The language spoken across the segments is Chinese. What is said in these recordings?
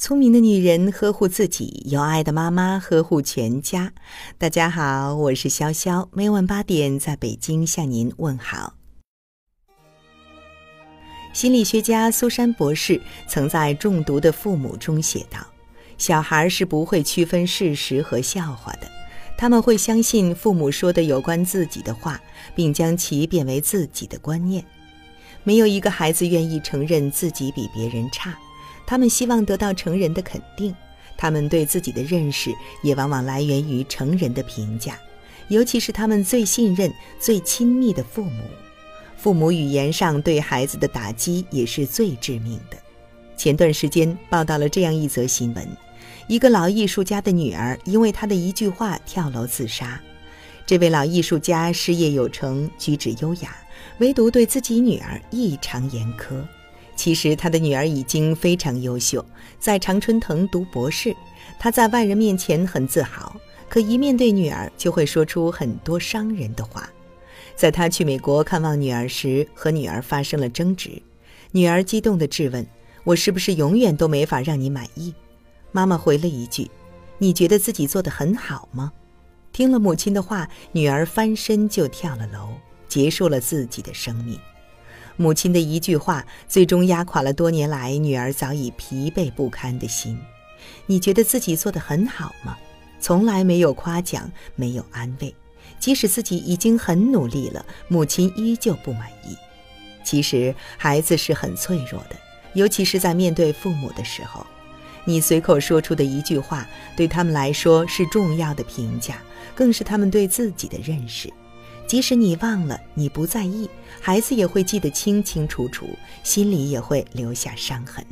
聪明的女人呵护自己，有爱的妈妈呵护全家。大家好，我是潇潇，每晚八点在北京向您问好。心理学家苏珊博士曾在《中毒的父母》中写道：“小孩是不会区分事实和笑话的，他们会相信父母说的有关自己的话，并将其变为自己的观念。没有一个孩子愿意承认自己比别人差。”他们希望得到成人的肯定，他们对自己的认识也往往来源于成人的评价，尤其是他们最信任、最亲密的父母。父母语言上对孩子的打击也是最致命的。前段时间报道了这样一则新闻：一个老艺术家的女儿因为他的一句话跳楼自杀。这位老艺术家事业有成，举止优雅，唯独对自己女儿异常严苛。其实他的女儿已经非常优秀，在常春藤读博士。他在外人面前很自豪，可一面对女儿就会说出很多伤人的话。在他去美国看望女儿时，和女儿发生了争执。女儿激动地质问：“我是不是永远都没法让你满意？”妈妈回了一句：“你觉得自己做得很好吗？”听了母亲的话，女儿翻身就跳了楼，结束了自己的生命。母亲的一句话，最终压垮了多年来女儿早已疲惫不堪的心。你觉得自己做得很好吗？从来没有夸奖，没有安慰，即使自己已经很努力了，母亲依旧不满意。其实孩子是很脆弱的，尤其是在面对父母的时候，你随口说出的一句话，对他们来说是重要的评价，更是他们对自己的认识。即使你忘了，你不在意，孩子也会记得清清楚楚，心里也会留下伤痕。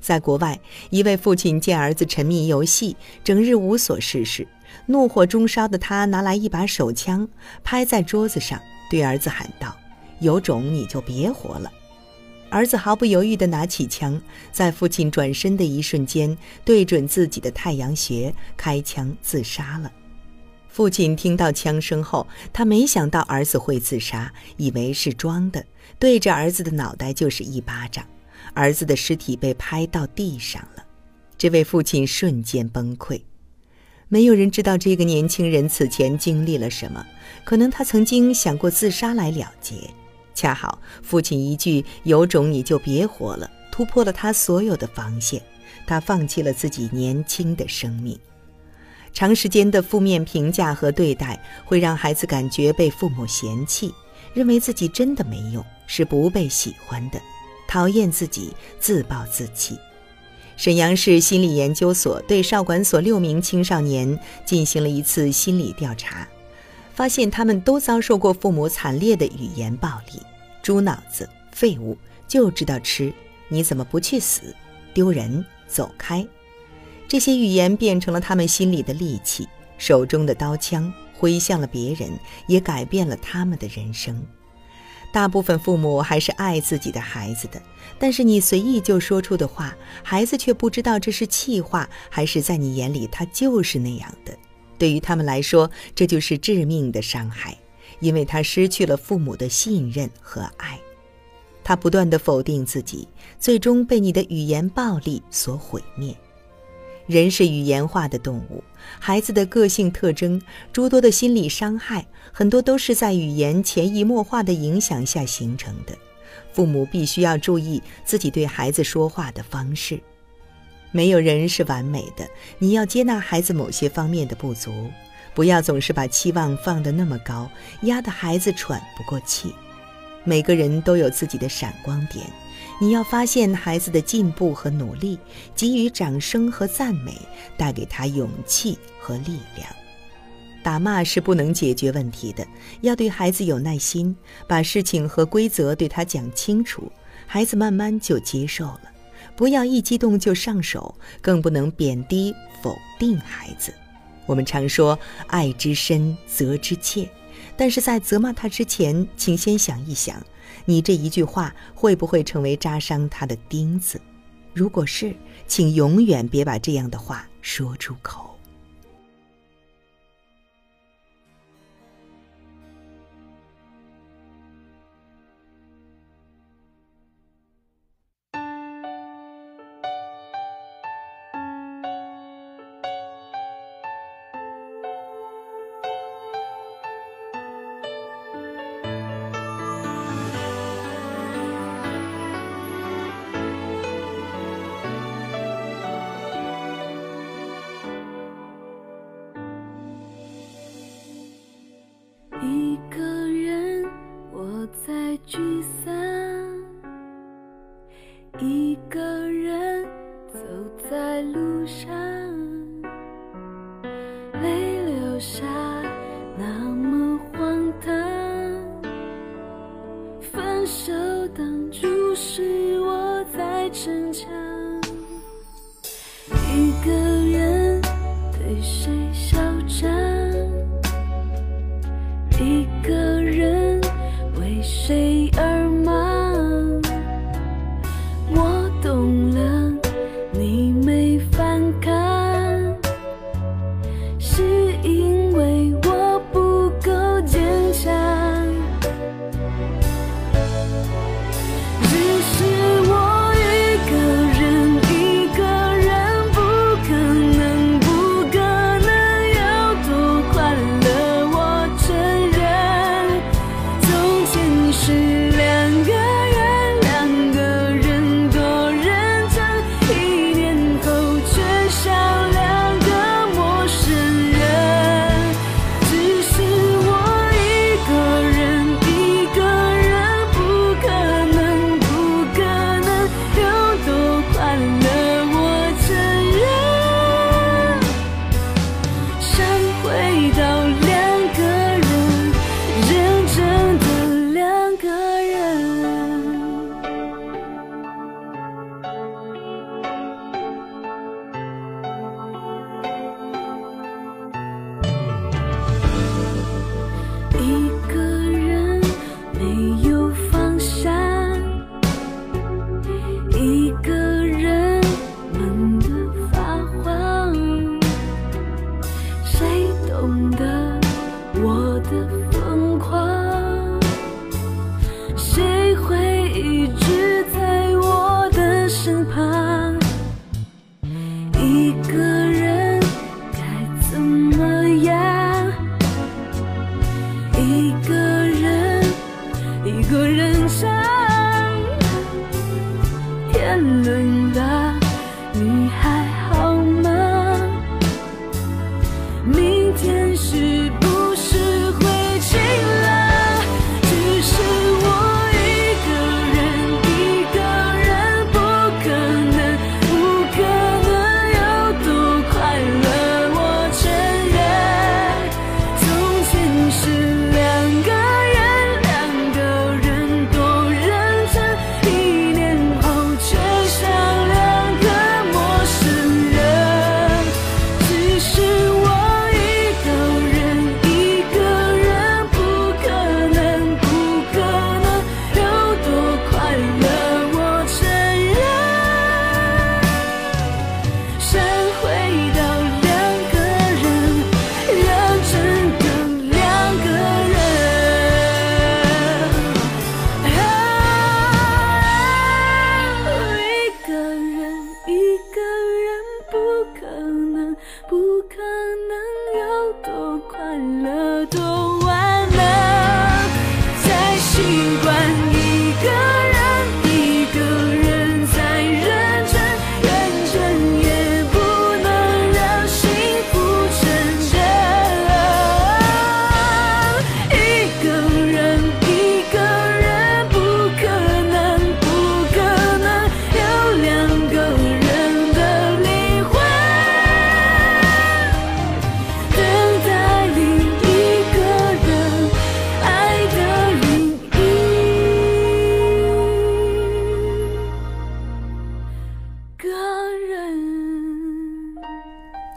在国外，一位父亲见儿子沉迷游戏，整日无所事事，怒火中烧的他拿来一把手枪，拍在桌子上，对儿子喊道：“有种你就别活了！”儿子毫不犹豫地拿起枪，在父亲转身的一瞬间，对准自己的太阳穴开枪自杀了。父亲听到枪声后，他没想到儿子会自杀，以为是装的，对着儿子的脑袋就是一巴掌，儿子的尸体被拍到地上了。这位父亲瞬间崩溃。没有人知道这个年轻人此前经历了什么，可能他曾经想过自杀来了结，恰好父亲一句“有种你就别活了”，突破了他所有的防线，他放弃了自己年轻的生命。长时间的负面评价和对待，会让孩子感觉被父母嫌弃，认为自己真的没用，是不被喜欢的，讨厌自己，自暴自弃。沈阳市心理研究所对少管所六名青少年进行了一次心理调查，发现他们都遭受过父母惨烈的语言暴力：“猪脑子、废物，就知道吃，你怎么不去死？丢人，走开。”这些语言变成了他们心里的利器，手中的刀枪挥向了别人，也改变了他们的人生。大部分父母还是爱自己的孩子的，但是你随意就说出的话，孩子却不知道这是气话，还是在你眼里他就是那样的。对于他们来说，这就是致命的伤害，因为他失去了父母的信任和爱，他不断的否定自己，最终被你的语言暴力所毁灭。人是语言化的动物，孩子的个性特征、诸多的心理伤害，很多都是在语言潜移默化的影响下形成的。父母必须要注意自己对孩子说话的方式。没有人是完美的，你要接纳孩子某些方面的不足，不要总是把期望放得那么高，压得孩子喘不过气。每个人都有自己的闪光点。你要发现孩子的进步和努力，给予掌声和赞美，带给他勇气和力量。打骂是不能解决问题的，要对孩子有耐心，把事情和规则对他讲清楚，孩子慢慢就接受了。不要一激动就上手，更不能贬低否定孩子。我们常说“爱之深，责之切”，但是在责骂他之前，请先想一想。你这一句话会不会成为扎伤他的钉子？如果是，请永远别把这样的话说出口。走在路上泪流下那么荒唐。分手当初是我在逞强。一个人对谁笑着一个人为谁而 good.